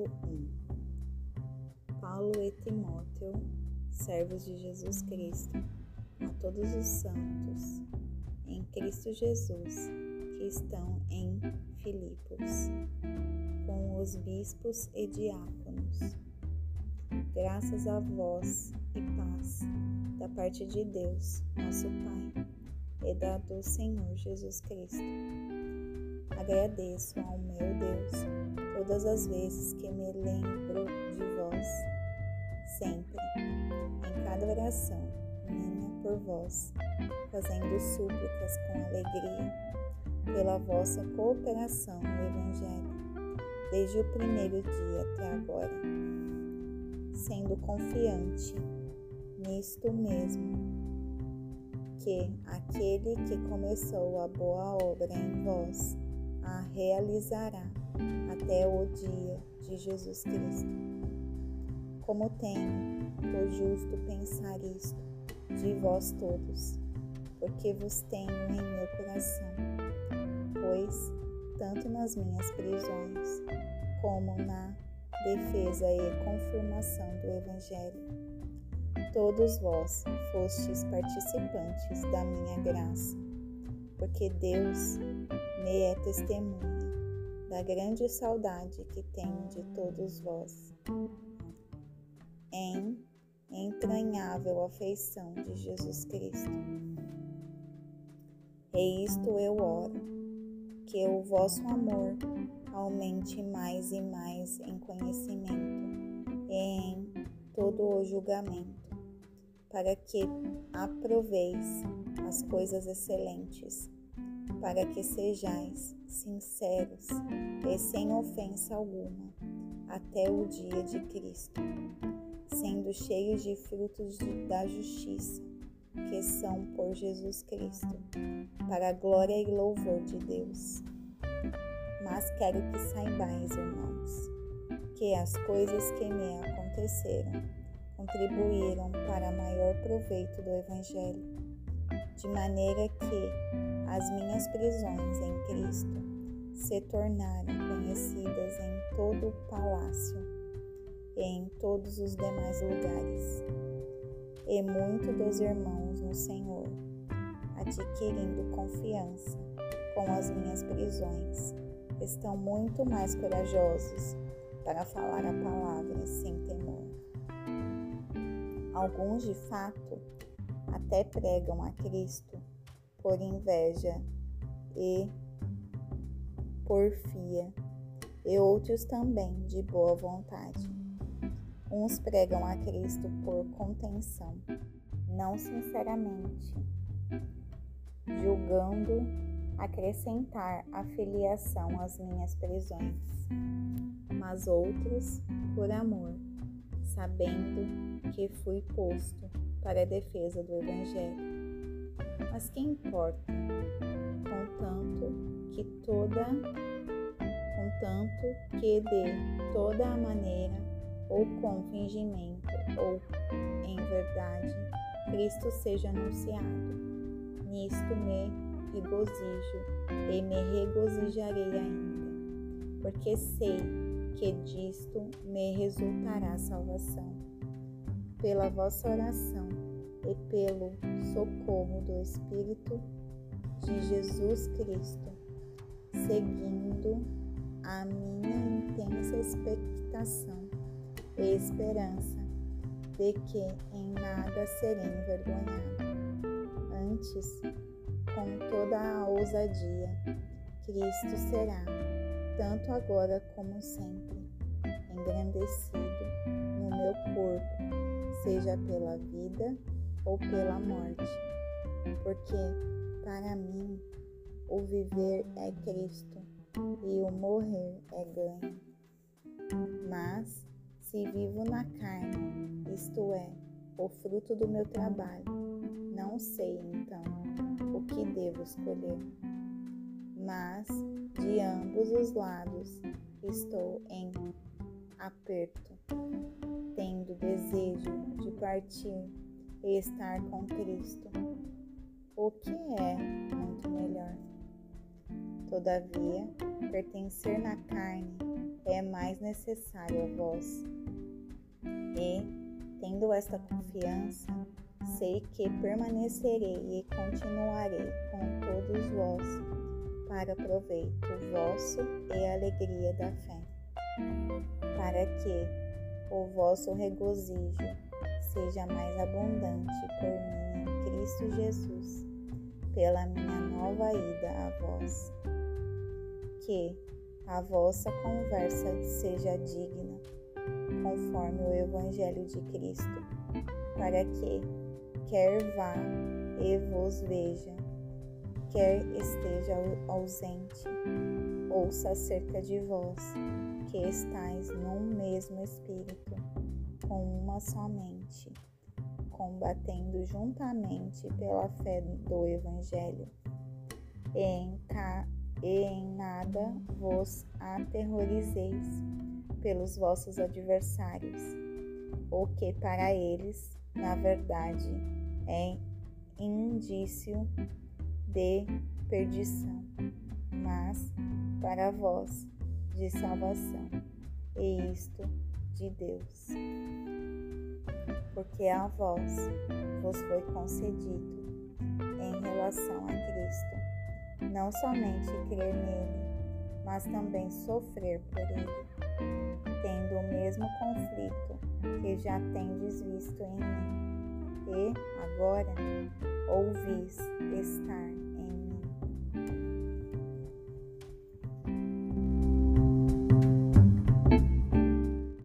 Capítulo 1 Paulo e Timóteo, servos de Jesus Cristo, a todos os santos em Cristo Jesus que estão em Filipos, com os bispos e diáconos. Graças a vós e paz da parte de Deus, nosso Pai, e da do Senhor Jesus Cristo. Agradeço ao meu Deus todas as vezes que me lembro de vós, sempre, em cada oração minha por vós, fazendo súplicas com alegria pela vossa cooperação no Evangelho, desde o primeiro dia até agora, sendo confiante nisto mesmo, que aquele que começou a boa obra em vós a realizará até o dia de Jesus Cristo. Como tenho por justo pensar isto de vós todos, porque vos tenho em meu coração, pois, tanto nas minhas prisões, como na defesa e confirmação do Evangelho, todos vós fostes participantes da minha graça, porque Deus me é testemunha da grande saudade que tenho de todos vós, em entranhável afeição de Jesus Cristo. E isto eu oro, que o vosso amor aumente mais e mais em conhecimento e em todo o julgamento, para que aproveis as coisas excelentes para que sejais sinceros e sem ofensa alguma até o dia de Cristo, sendo cheios de frutos da justiça, que são por Jesus Cristo, para a glória e louvor de Deus. Mas quero que saibais, irmãos, que as coisas que me aconteceram contribuíram para maior proveito do Evangelho, de maneira que as minhas prisões em Cristo se tornaram conhecidas em todo o palácio e em todos os demais lugares. E muito dos irmãos no Senhor, adquirindo confiança com as minhas prisões, estão muito mais corajosos para falar a palavra sem temor. Alguns, de fato, até pregam a Cristo por inveja e porfia, e outros também de boa vontade. Uns pregam a Cristo por contenção, não sinceramente, julgando acrescentar a filiação às minhas prisões, mas outros por amor, sabendo que fui posto para a defesa do Evangelho mas que importa, contanto que toda, contanto que de toda a maneira, ou com fingimento, ou em verdade, Cristo seja anunciado. Nisto me regozijo e me regozijarei ainda, porque sei que disto me resultará salvação. Pela vossa oração e pelo socorro do Espírito de Jesus Cristo, seguindo a minha intensa expectação e esperança de que em nada serei envergonhado. Antes, com toda a ousadia, Cristo será, tanto agora como sempre, engrandecido no meu corpo, seja pela vida ou pela morte, porque para mim o viver é Cristo e o morrer é ganho. Mas se vivo na carne, isto é, o fruto do meu trabalho, não sei então o que devo escolher. Mas de ambos os lados estou em aperto, tendo desejo de partir e estar com Cristo, o que é muito melhor. Todavia, pertencer na carne é mais necessário a vós. E, tendo esta confiança, sei que permanecerei e continuarei com todos vós, para proveito vosso e alegria da fé, para que o vosso regozijo seja mais abundante por mim em Cristo Jesus, pela minha nova ida a vós. Que a vossa conversa seja digna, conforme o Evangelho de Cristo, para que, quer vá e vos veja, quer esteja ausente, ouça acerca de vós, que estáis num mesmo Espírito, com uma só mente, combatendo juntamente pela fé do Evangelho, e em, e em nada vos aterrorizeis pelos vossos adversários, o que para eles, na verdade, é indício de perdição, mas para vós de salvação, e isto de Deus. Porque a vós vos foi concedido, em relação a Cristo, não somente crer nele, mas também sofrer por ele, tendo o mesmo conflito que já tendes visto em mim, e agora ouvis estar em mim.